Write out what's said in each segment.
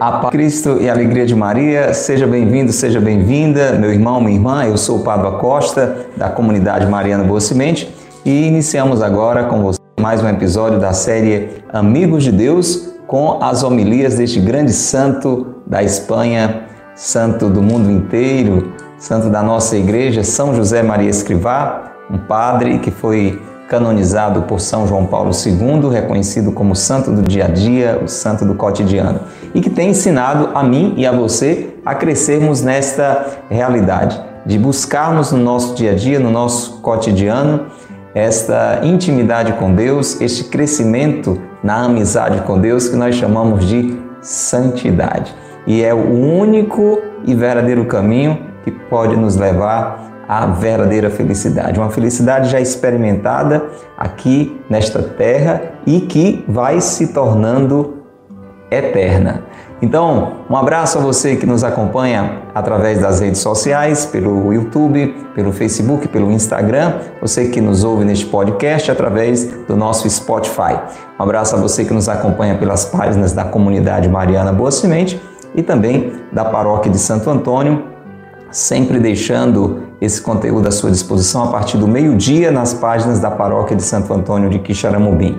A paz Cristo e a alegria de Maria, seja bem-vindo, seja bem-vinda, meu irmão, minha irmã. Eu sou o Pablo Costa, da comunidade Mariana Boa Semente, e iniciamos agora com você mais um episódio da série Amigos de Deus, com as homilias deste grande santo da Espanha, santo do mundo inteiro, santo da nossa igreja, São José Maria Escrivá, um padre que foi canonizado por São João Paulo II, reconhecido como santo do dia a dia, o santo do cotidiano, e que tem ensinado a mim e a você a crescermos nesta realidade, de buscarmos no nosso dia a dia, no nosso cotidiano, esta intimidade com Deus, este crescimento na amizade com Deus que nós chamamos de santidade. E é o único e verdadeiro caminho que pode nos levar a verdadeira felicidade. Uma felicidade já experimentada aqui nesta terra e que vai se tornando eterna. Então, um abraço a você que nos acompanha através das redes sociais, pelo YouTube, pelo Facebook, pelo Instagram, você que nos ouve neste podcast através do nosso Spotify. Um abraço a você que nos acompanha pelas páginas da comunidade Mariana Boa Semente e também da paróquia de Santo Antônio, sempre deixando esse conteúdo à sua disposição a partir do meio-dia nas páginas da Paróquia de Santo Antônio de Quixaramubim.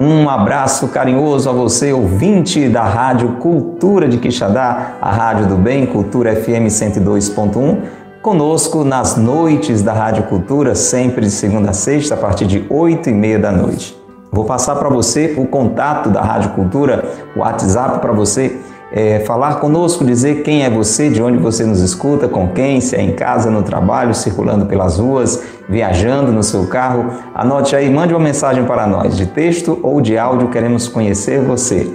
Um abraço carinhoso a você, ouvinte da Rádio Cultura de Quixadá, a Rádio do Bem, Cultura FM 102.1. Conosco nas noites da Rádio Cultura, sempre de segunda a sexta, a partir de oito e meia da noite. Vou passar para você o contato da Rádio Cultura, o WhatsApp para você é, falar conosco, dizer quem é você, de onde você nos escuta, com quem, se é em casa, no trabalho, circulando pelas ruas, viajando no seu carro. Anote aí, mande uma mensagem para nós, de texto ou de áudio, queremos conhecer você.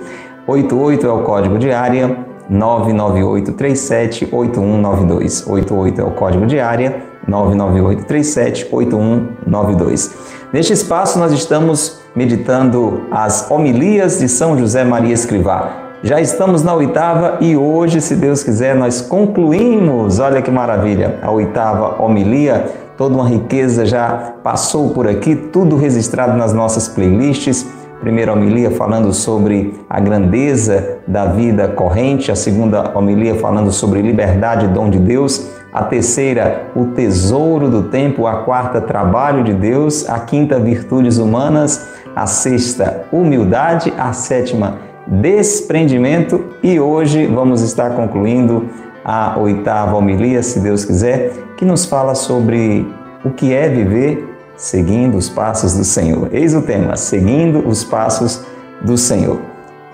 88 é o código de área, 998 37 8192. 88 é o código de área, 998 37 8192. Neste espaço nós estamos meditando as homilias de São José Maria Escrivá. Já estamos na oitava e hoje, se Deus quiser, nós concluímos. Olha que maravilha! A oitava homilia, toda uma riqueza já passou por aqui, tudo registrado nas nossas playlists. Primeira homilia falando sobre a grandeza da vida corrente, a segunda homilia falando sobre liberdade e dom de Deus, a terceira, o tesouro do tempo, a quarta, trabalho de Deus, a quinta, virtudes humanas, a sexta, humildade, a sétima, desprendimento e hoje vamos estar concluindo a oitava homilia, se Deus quiser, que nos fala sobre o que é viver seguindo os passos do Senhor. Eis o tema: seguindo os passos do Senhor.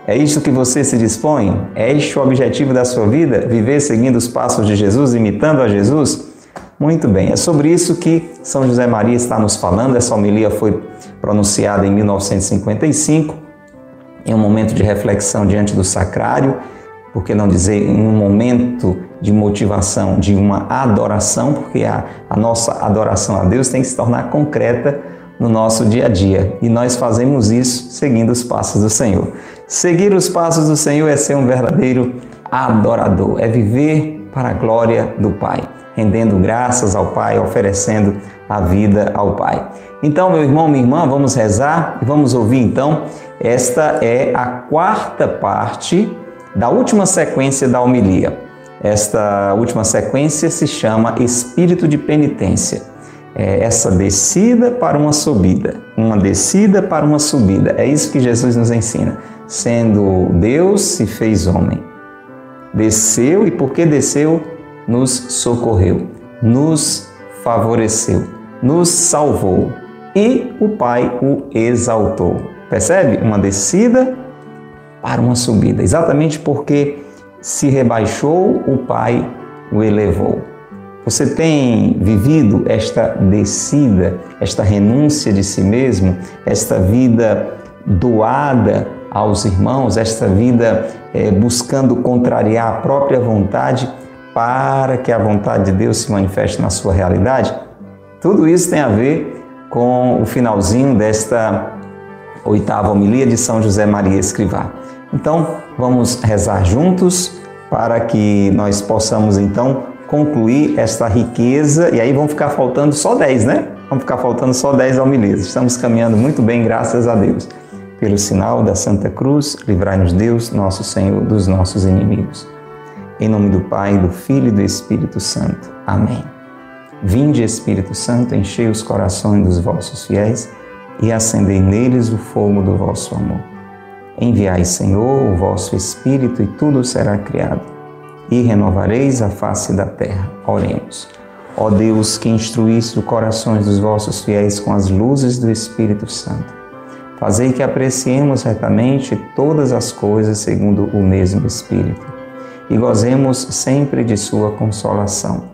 É isto que você se dispõe? É este o objetivo da sua vida? Viver seguindo os passos de Jesus, imitando a Jesus? Muito bem, é sobre isso que São José Maria está nos falando. Essa homilia foi pronunciada em 1955 em um momento de reflexão diante do sacrário, por que não dizer em um momento de motivação, de uma adoração, porque a, a nossa adoração a Deus tem que se tornar concreta no nosso dia a dia. E nós fazemos isso seguindo os passos do Senhor. Seguir os passos do Senhor é ser um verdadeiro adorador, é viver para a glória do Pai, rendendo graças ao Pai, oferecendo a vida ao Pai. Então, meu irmão, minha irmã, vamos rezar e vamos ouvir então esta é a quarta parte da última sequência da homilia. Esta última sequência se chama Espírito de Penitência. É essa descida para uma subida, uma descida para uma subida. É isso que Jesus nos ensina. Sendo Deus, se fez homem. Desceu e porque desceu, nos socorreu, nos favoreceu, nos salvou e o Pai o exaltou. Percebe? Uma descida para uma subida, exatamente porque se rebaixou, o Pai o elevou. Você tem vivido esta descida, esta renúncia de si mesmo, esta vida doada aos irmãos, esta vida é, buscando contrariar a própria vontade para que a vontade de Deus se manifeste na sua realidade? Tudo isso tem a ver com o finalzinho desta oitava homilia de São José Maria Escrivá. Então, vamos rezar juntos para que nós possamos então concluir esta riqueza, e aí vão ficar faltando só 10, né? Vão ficar faltando só 10 homilias. Estamos caminhando muito bem, graças a Deus. Pelo sinal da Santa Cruz, livrai-nos Deus, nosso Senhor, dos nossos inimigos. Em nome do Pai, do Filho e do Espírito Santo. Amém. Vinde, Espírito Santo, enchei os corações dos vossos fiéis e acendei neles o fogo do vosso amor. Enviai, Senhor, o vosso Espírito e tudo será criado, e renovareis a face da terra. Oremos. Ó Deus, que instruísse os corações dos vossos fiéis com as luzes do Espírito Santo, fazei que apreciemos retamente todas as coisas segundo o mesmo Espírito, e gozemos sempre de sua consolação.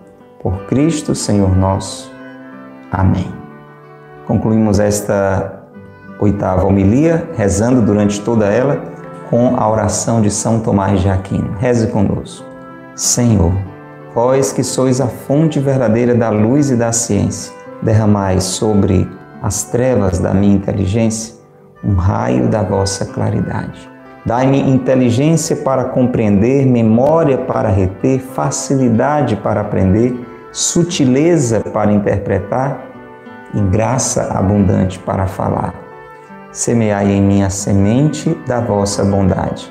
Por Cristo, Senhor nosso. Amém. Concluímos esta oitava homilia, rezando durante toda ela com a oração de São Tomás de Aquino. Reze conosco. Senhor, vós que sois a fonte verdadeira da luz e da ciência, derramai sobre as trevas da minha inteligência um raio da vossa claridade. Dai-me inteligência para compreender, memória para reter, facilidade para aprender, sutileza para interpretar e graça abundante para falar semeai em mim a semente da vossa bondade.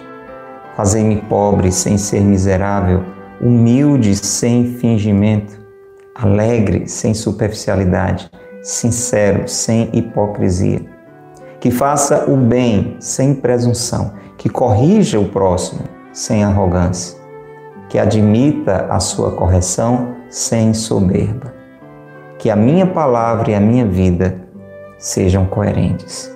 Fazei-me pobre sem ser miserável, humilde sem fingimento, alegre sem superficialidade, sincero sem hipocrisia. Que faça o bem sem presunção, que corrija o próximo sem arrogância, que admita a sua correção sem soberba. Que a minha palavra e a minha vida sejam coerentes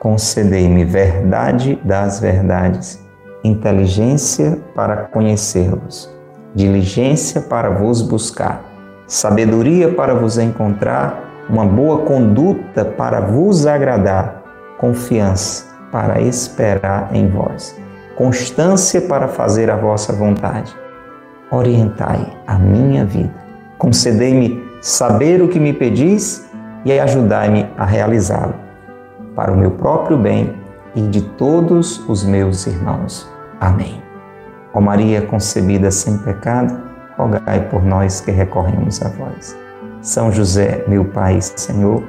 concedei-me verdade das verdades, inteligência para conhecê-los, diligência para vos buscar, sabedoria para vos encontrar, uma boa conduta para vos agradar, confiança para esperar em vós, constância para fazer a vossa vontade. Orientai a minha vida. Concedei-me saber o que me pedis e ajudai-me a realizá-lo para o meu próprio bem e de todos os meus irmãos. Amém. Ó Maria concebida sem pecado, rogai por nós que recorremos a vós. São José, meu Pai e Senhor,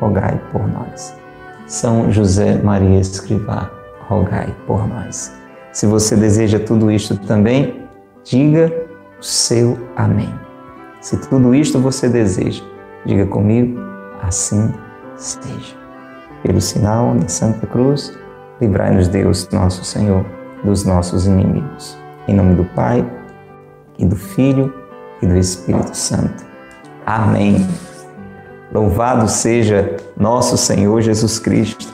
rogai por nós. São José Maria Escrivá, rogai por nós. Se você deseja tudo isto também, diga o seu amém. Se tudo isto você deseja, diga comigo, assim seja. Pelo sinal da Santa Cruz, livrai-nos Deus, nosso Senhor, dos nossos inimigos. Em nome do Pai, e do Filho, e do Espírito Santo. Amém. Louvado seja nosso Senhor Jesus Cristo,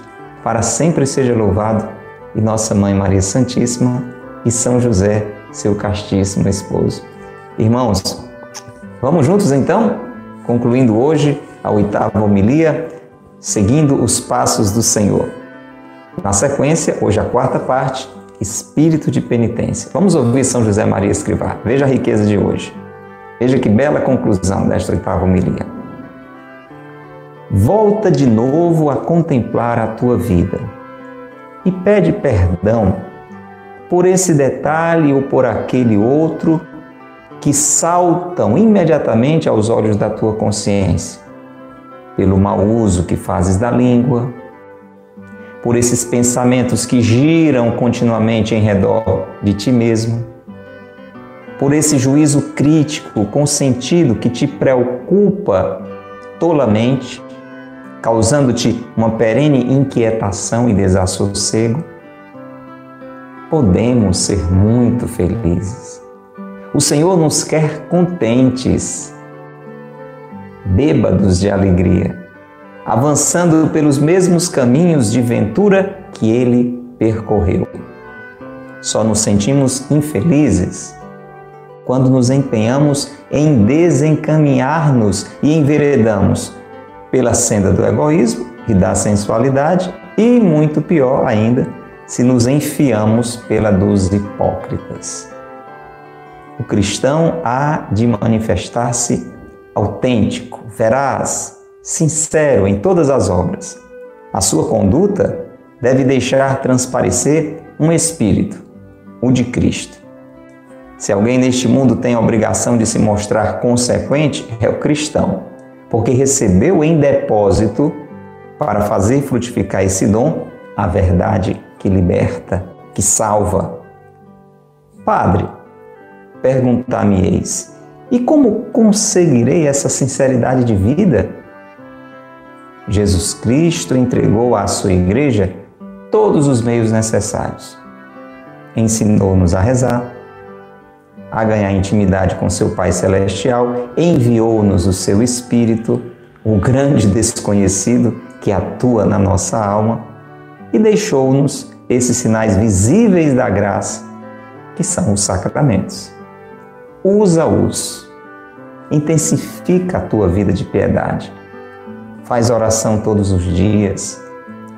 para sempre seja louvado, e nossa Mãe Maria Santíssima e São José, seu castíssimo esposo. Irmãos, vamos juntos então, concluindo hoje a oitava homilia seguindo os passos do Senhor. Na sequência, hoje a quarta parte, espírito de penitência. Vamos ouvir São José Maria Escrivá. Veja a riqueza de hoje. Veja que bela conclusão desta oitava homilia. Volta de novo a contemplar a tua vida e pede perdão por esse detalhe ou por aquele outro que saltam imediatamente aos olhos da tua consciência pelo mau uso que fazes da língua, por esses pensamentos que giram continuamente em redor de ti mesmo, por esse juízo crítico com sentido que te preocupa tolamente, causando-te uma perene inquietação e desassossego, podemos ser muito felizes. O Senhor nos quer contentes bêbados de alegria, avançando pelos mesmos caminhos de ventura que ele percorreu. Só nos sentimos infelizes quando nos empenhamos em desencaminhar-nos e enveredamos pela senda do egoísmo e da sensualidade, e muito pior ainda, se nos enfiamos pela dos hipócritas. O cristão há de manifestar-se autêntico, veraz, sincero em todas as obras. A sua conduta deve deixar transparecer um espírito, o de Cristo. Se alguém neste mundo tem a obrigação de se mostrar consequente, é o cristão, porque recebeu em depósito, para fazer frutificar esse dom, a verdade que liberta, que salva. Padre, perguntar-me-eis, e como conseguirei essa sinceridade de vida? Jesus Cristo entregou à sua igreja todos os meios necessários. Ensinou-nos a rezar, a ganhar intimidade com seu Pai Celestial, enviou-nos o seu Espírito, o grande desconhecido que atua na nossa alma, e deixou-nos esses sinais visíveis da graça, que são os sacramentos. Usa-os, intensifica a tua vida de piedade, faz oração todos os dias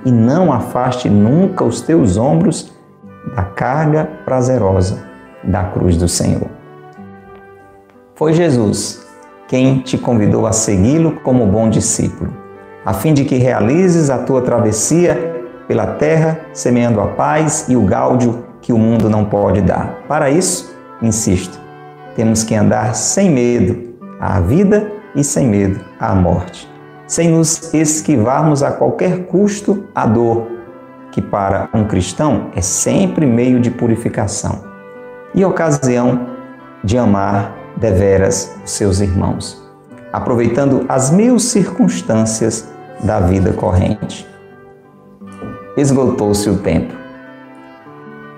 e não afaste nunca os teus ombros da carga prazerosa da cruz do Senhor. Foi Jesus quem te convidou a segui-lo como bom discípulo, a fim de que realizes a tua travessia pela terra, semeando a paz e o gáudio que o mundo não pode dar. Para isso, insisto, temos que andar sem medo à vida e sem medo à morte, sem nos esquivarmos a qualquer custo à dor, que para um cristão é sempre meio de purificação e ocasião de amar deveras os seus irmãos, aproveitando as mil circunstâncias da vida corrente. Esgotou-se o tempo.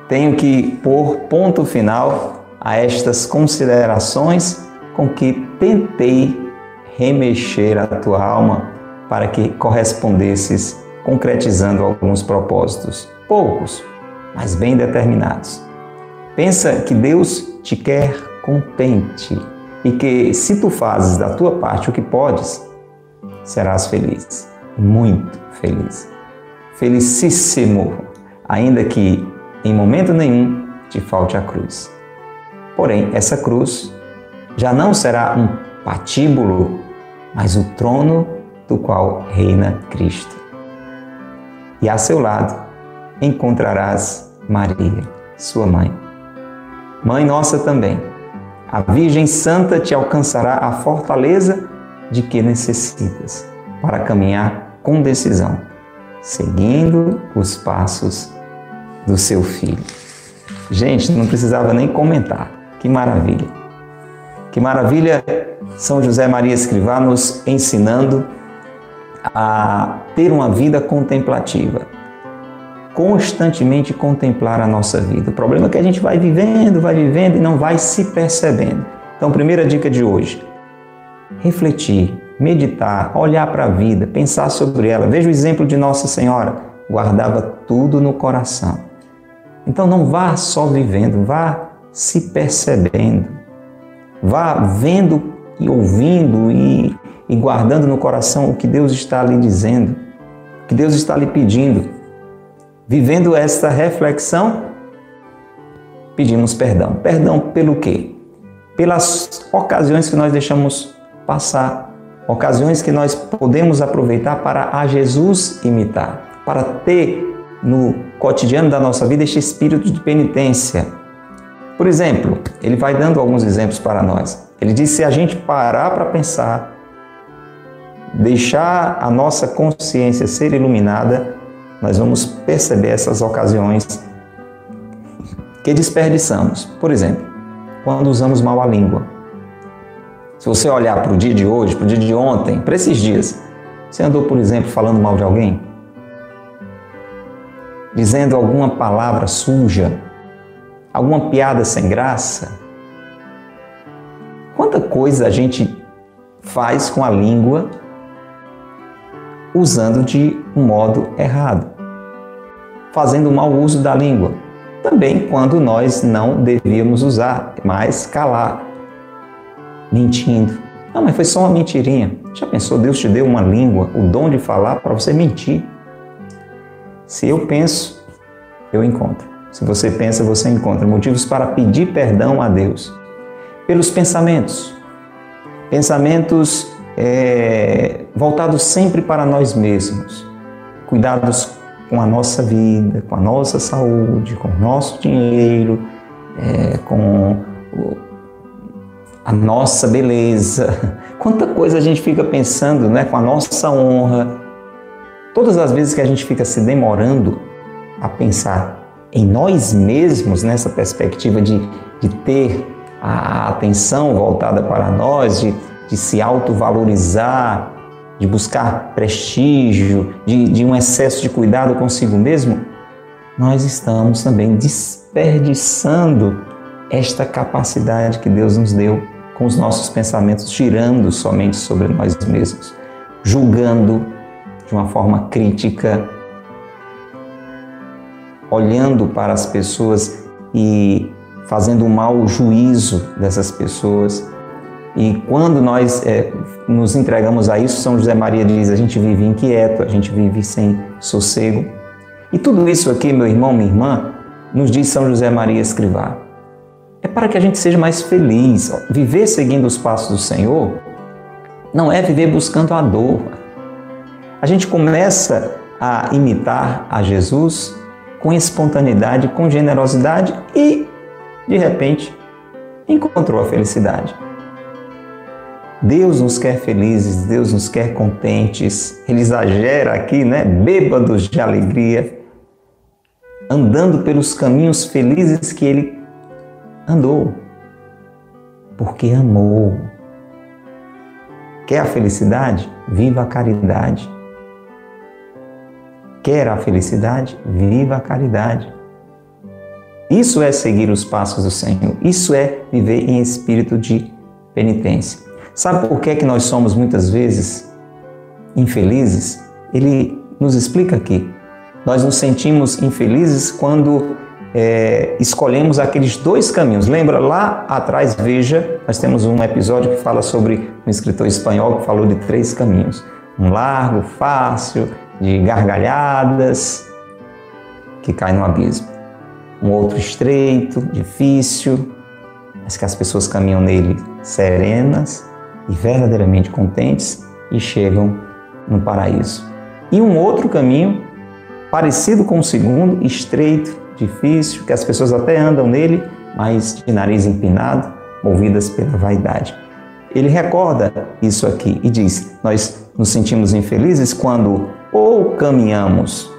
Tenho que pôr ponto final a estas considerações com que tentei remexer a tua alma para que correspondesses concretizando alguns propósitos, poucos, mas bem determinados. Pensa que Deus te quer contente e que se tu fazes da tua parte o que podes, serás feliz, muito feliz. Felicíssimo, ainda que em momento nenhum te falte a cruz. Porém, essa cruz já não será um patíbulo, mas o trono do qual reina Cristo. E a seu lado encontrarás Maria, sua mãe Mãe nossa também, a Virgem Santa te alcançará a fortaleza de que necessitas para caminhar com decisão, seguindo os passos do seu filho. Gente, não precisava nem comentar. Que maravilha! Que maravilha São José Maria Escrivá nos ensinando a ter uma vida contemplativa constantemente contemplar a nossa vida. O problema é que a gente vai vivendo, vai vivendo e não vai se percebendo. Então, primeira dica de hoje: refletir, meditar, olhar para a vida, pensar sobre ela. Veja o exemplo de Nossa Senhora, guardava tudo no coração. Então, não vá só vivendo, vá se percebendo, vá vendo e ouvindo e, e guardando no coração o que Deus está lhe dizendo, o que Deus está lhe pedindo. Vivendo esta reflexão, pedimos perdão. Perdão pelo quê? Pelas ocasiões que nós deixamos passar, ocasiões que nós podemos aproveitar para a Jesus imitar, para ter no cotidiano da nossa vida este espírito de penitência. Por exemplo, ele vai dando alguns exemplos para nós. Ele diz: se a gente parar para pensar, deixar a nossa consciência ser iluminada, nós vamos perceber essas ocasiões que desperdiçamos. Por exemplo, quando usamos mal a língua. Se você olhar para o dia de hoje, para o dia de ontem, para esses dias, você andou, por exemplo, falando mal de alguém? Dizendo alguma palavra suja? Alguma piada sem graça? Quanta coisa a gente faz com a língua usando de um modo errado, fazendo mau uso da língua. Também quando nós não devíamos usar, mas calar, mentindo. Não, mas foi só uma mentirinha. Já pensou, Deus te deu uma língua, o dom de falar para você mentir? Se eu penso, eu encontro. Se você pensa, você encontra motivos para pedir perdão a Deus pelos pensamentos. Pensamentos é, voltados sempre para nós mesmos, cuidados com a nossa vida, com a nossa saúde, com o nosso dinheiro, é, com a nossa beleza. Quanta coisa a gente fica pensando né, com a nossa honra. Todas as vezes que a gente fica se demorando a pensar em nós mesmos, nessa perspectiva de, de ter a atenção voltada para nós, de, de se autovalorizar, de buscar prestígio, de, de um excesso de cuidado consigo mesmo, nós estamos também desperdiçando esta capacidade que Deus nos deu com os nossos pensamentos girando somente sobre nós mesmos, julgando de uma forma crítica, olhando para as pessoas e fazendo um mau juízo dessas pessoas. E quando nós é, nos entregamos a isso, São José Maria diz: a gente vive inquieto, a gente vive sem sossego. E tudo isso aqui, meu irmão, minha irmã, nos diz São José Maria Escrivá. É para que a gente seja mais feliz. Viver seguindo os passos do Senhor não é viver buscando a dor. A gente começa a imitar a Jesus com espontaneidade, com generosidade e, de repente, encontrou a felicidade. Deus nos quer felizes, Deus nos quer contentes. Ele exagera aqui, né? Bêbados de alegria, andando pelos caminhos felizes que ele andou, porque amou. Quer a felicidade? Viva a caridade. Quer a felicidade? Viva a caridade. Isso é seguir os passos do Senhor. Isso é viver em espírito de penitência. Sabe por que, é que nós somos muitas vezes infelizes? Ele nos explica aqui. Nós nos sentimos infelizes quando é, escolhemos aqueles dois caminhos. Lembra lá atrás, veja, nós temos um episódio que fala sobre um escritor espanhol que falou de três caminhos: um largo, fácil, de gargalhadas, que cai no abismo. Um outro estreito, difícil, mas que as pessoas caminham nele serenas e verdadeiramente contentes e chegam no paraíso. E um outro caminho, parecido com o segundo, estreito, difícil, que as pessoas até andam nele, mas de nariz empinado, movidas pela vaidade. Ele recorda isso aqui e diz: Nós nos sentimos infelizes quando ou caminhamos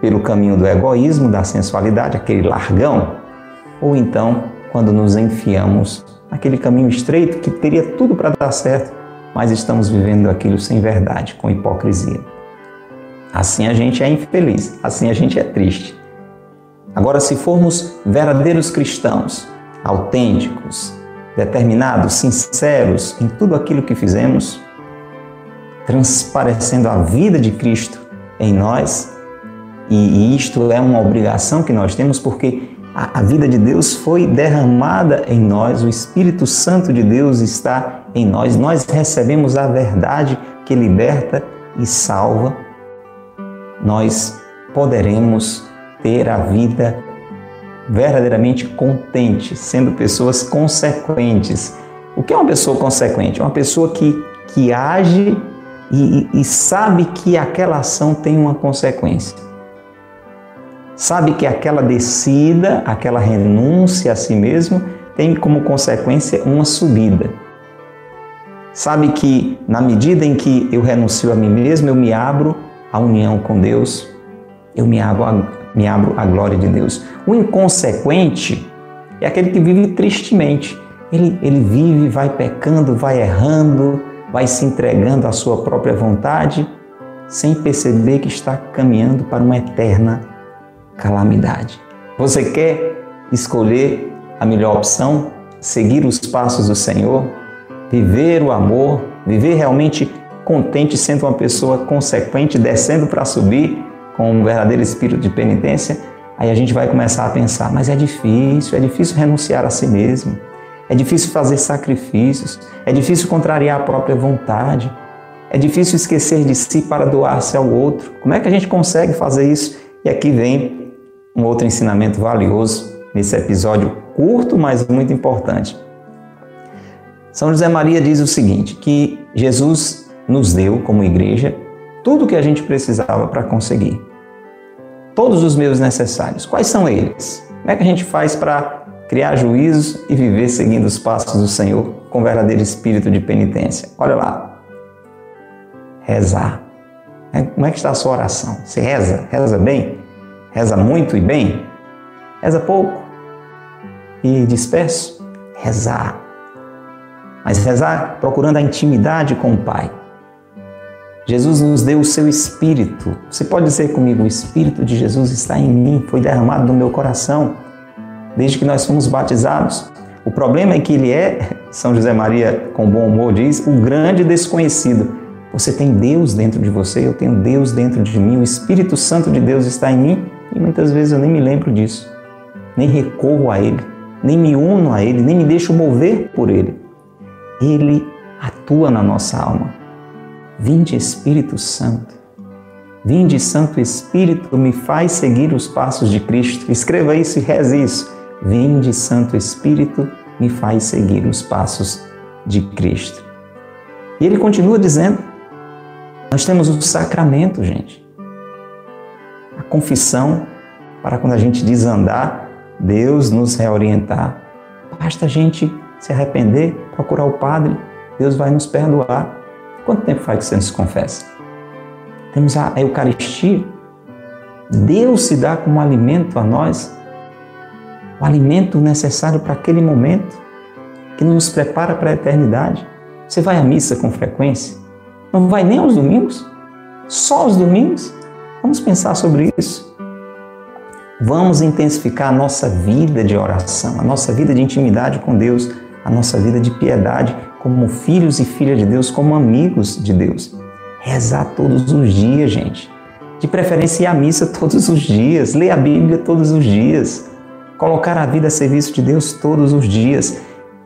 pelo caminho do egoísmo, da sensualidade, aquele largão, ou então quando nos enfiamos naquele caminho estreito que teria tudo para dar certo, mas estamos vivendo aquilo sem verdade, com hipocrisia. Assim a gente é infeliz, assim a gente é triste. Agora, se formos verdadeiros cristãos, autênticos, determinados, sinceros em tudo aquilo que fizemos, transparecendo a vida de Cristo em nós, e isto é uma obrigação que nós temos porque a, vida de Deus foi derramada em nós, o Espírito Santo de Deus está em nós, nós recebemos a verdade que liberta e salva, nós poderemos ter a vida verdadeiramente contente, sendo pessoas consequentes. O que é uma pessoa consequente? Uma pessoa que, que age e, e sabe que aquela ação tem uma consequência. Sabe que aquela descida, aquela renúncia a si mesmo, tem como consequência uma subida. Sabe que na medida em que eu renuncio a mim mesmo, eu me abro à união com Deus, eu me abro a, me abro à glória de Deus. O inconsequente é aquele que vive tristemente. Ele, ele vive, vai pecando, vai errando, vai se entregando à sua própria vontade, sem perceber que está caminhando para uma eterna calamidade. Você quer escolher a melhor opção? Seguir os passos do Senhor? Viver o amor? Viver realmente contente, sendo uma pessoa consequente, descendo para subir com um verdadeiro espírito de penitência? Aí a gente vai começar a pensar, mas é difícil, é difícil renunciar a si mesmo. É difícil fazer sacrifícios, é difícil contrariar a própria vontade, é difícil esquecer de si para doar-se ao outro. Como é que a gente consegue fazer isso? E aqui vem um outro ensinamento valioso nesse episódio curto, mas muito importante. São José Maria diz o seguinte: que Jesus nos deu, como igreja, tudo o que a gente precisava para conseguir. Todos os meios necessários. Quais são eles? Como é que a gente faz para criar juízo e viver seguindo os passos do Senhor com verdadeiro espírito de penitência. Olha lá. Rezar. É, como é que está a sua oração? Você reza? Reza bem? Reza muito e bem? Reza pouco? E disperso? Rezar. Mas rezar procurando a intimidade com o Pai. Jesus nos deu o seu Espírito. Você pode dizer comigo: o Espírito de Jesus está em mim, foi derramado no meu coração, desde que nós fomos batizados. O problema é que ele é, São José Maria, com bom humor, diz, o grande desconhecido. Você tem Deus dentro de você, eu tenho Deus dentro de mim, o Espírito Santo de Deus está em mim e muitas vezes eu nem me lembro disso, nem recorro a Ele, nem me uno a Ele, nem me deixo mover por Ele. Ele atua na nossa alma. Vinde Espírito Santo. Vinde Santo Espírito, me faz seguir os passos de Cristo. Escreva isso e reze isso. Vinde Santo Espírito, me faz seguir os passos de Cristo. E ele continua dizendo: nós temos o sacramento, gente. A confissão, para quando a gente desandar, Deus nos reorientar. Basta a gente se arrepender, procurar o Padre, Deus vai nos perdoar. Quanto tempo faz que você não se confessa? Temos a Eucaristia. Deus se dá como alimento a nós, o alimento necessário para aquele momento, que nos prepara para a eternidade. Você vai à missa com frequência? Não vai nem aos domingos? Só aos domingos? Vamos pensar sobre isso. Vamos intensificar a nossa vida de oração, a nossa vida de intimidade com Deus, a nossa vida de piedade como filhos e filhas de Deus, como amigos de Deus. Rezar todos os dias, gente. De preferência ir à missa todos os dias, ler a Bíblia todos os dias, colocar a vida a serviço de Deus todos os dias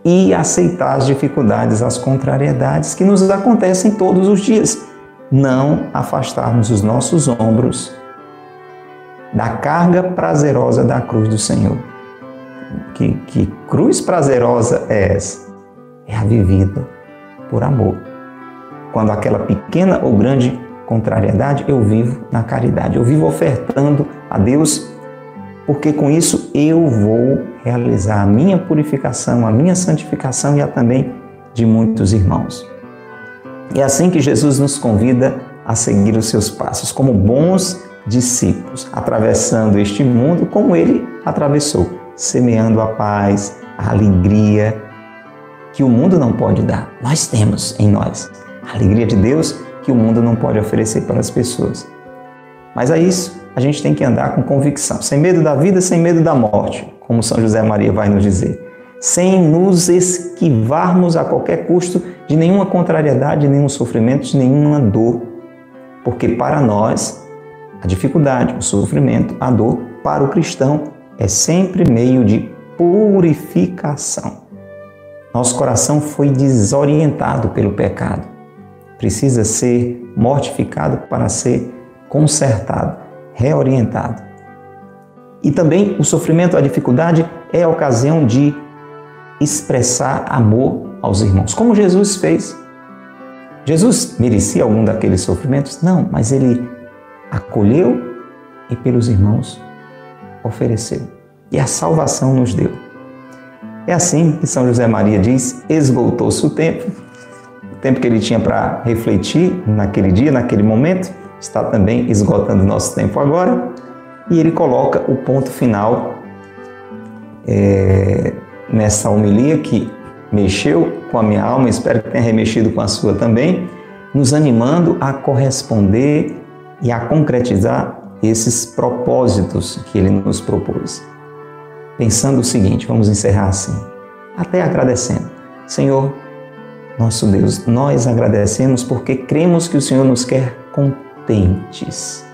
e aceitar as dificuldades, as contrariedades que nos acontecem todos os dias. Não afastarmos os nossos ombros da carga prazerosa da cruz do Senhor. Que, que cruz prazerosa é essa? É a vivida por amor. Quando aquela pequena ou grande contrariedade, eu vivo na caridade, eu vivo ofertando a Deus porque com isso eu vou realizar a minha purificação, a minha santificação e a também de muitos irmãos. É assim que Jesus nos convida a seguir os seus passos, como bons discípulos, atravessando este mundo como ele atravessou, semeando a paz, a alegria que o mundo não pode dar. Nós temos em nós a alegria de Deus que o mundo não pode oferecer para as pessoas. Mas a isso a gente tem que andar com convicção, sem medo da vida, sem medo da morte, como São José Maria vai nos dizer, sem nos esquivarmos a qualquer custo de nenhuma contrariedade, de nenhum sofrimento, de nenhuma dor, porque para nós a dificuldade, o sofrimento, a dor, para o cristão é sempre meio de purificação. Nosso coração foi desorientado pelo pecado. Precisa ser mortificado para ser consertado reorientado. E também o sofrimento, a dificuldade é a ocasião de expressar amor aos irmãos, como Jesus fez. Jesus merecia algum daqueles sofrimentos? Não, mas ele acolheu e pelos irmãos ofereceu. E a salvação nos deu. É assim que São José Maria diz: esgotou-se o tempo, o tempo que ele tinha para refletir naquele dia, naquele momento está também esgotando nosso tempo agora, e ele coloca o ponto final é, nessa homilia que mexeu com a minha alma, espero que tenha remexido com a sua também, nos animando a corresponder e a concretizar esses propósitos que ele nos propôs. Pensando o seguinte, vamos encerrar assim, até agradecendo. Senhor, nosso Deus, nós agradecemos porque cremos que o Senhor nos quer com contentes.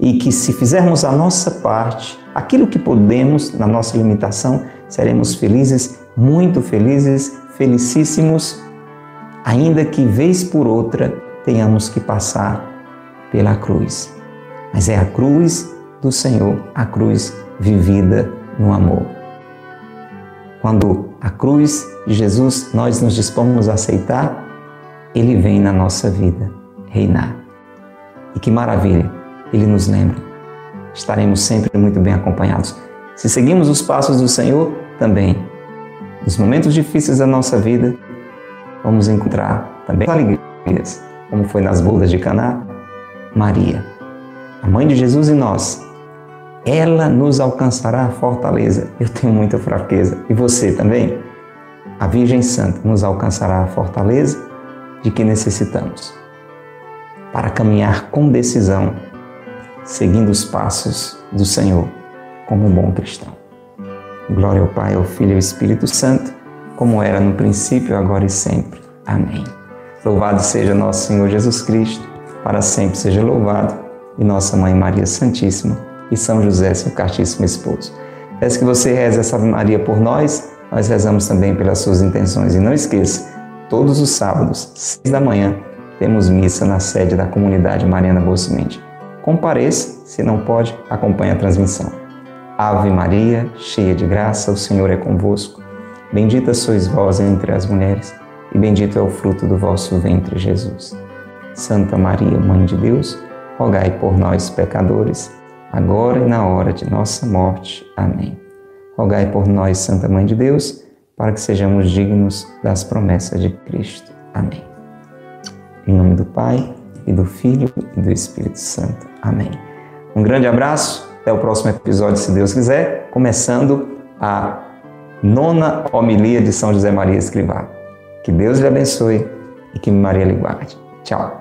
E que se fizermos a nossa parte, aquilo que podemos, na nossa limitação, seremos felizes, muito felizes, felicíssimos, ainda que vez por outra tenhamos que passar pela cruz. Mas é a cruz do Senhor, a cruz vivida no amor. Quando a cruz de Jesus nós nos dispomos a aceitar, ele vem na nossa vida reinar. E que maravilha, ele nos lembra. Estaremos sempre muito bem acompanhados. Se seguimos os passos do Senhor, também. Nos momentos difíceis da nossa vida, vamos encontrar também alegrias, como foi nas bodas de Caná, Maria, a mãe de Jesus e nós. Ela nos alcançará a fortaleza. Eu tenho muita fraqueza. E você também? A Virgem Santa nos alcançará a fortaleza de que necessitamos para caminhar com decisão, seguindo os passos do Senhor como um bom cristão. Glória ao Pai, ao Filho e ao Espírito Santo, como era no princípio, agora e sempre. Amém. Louvado seja nosso Senhor Jesus Cristo, para sempre seja louvado, e nossa Mãe Maria Santíssima e São José, seu castíssimo esposo. Peço que você reze essa Maria por nós, nós rezamos também pelas suas intenções. E não esqueça, todos os sábados, seis da manhã, temos missa na sede da comunidade Mariana Boa Semente. Compareça, se não pode, acompanhe a transmissão. Ave Maria, cheia de graça, o Senhor é convosco. Bendita sois vós entre as mulheres, e bendito é o fruto do vosso ventre, Jesus. Santa Maria, Mãe de Deus, rogai por nós, pecadores, agora e na hora de nossa morte. Amém. Rogai por nós, Santa Mãe de Deus, para que sejamos dignos das promessas de Cristo. Amém. Em nome do Pai, e do Filho e do Espírito Santo. Amém. Um grande abraço, até o próximo episódio, se Deus quiser, começando a nona homilia de São José Maria Escrivá. Que Deus lhe abençoe e que Maria lhe guarde. Tchau.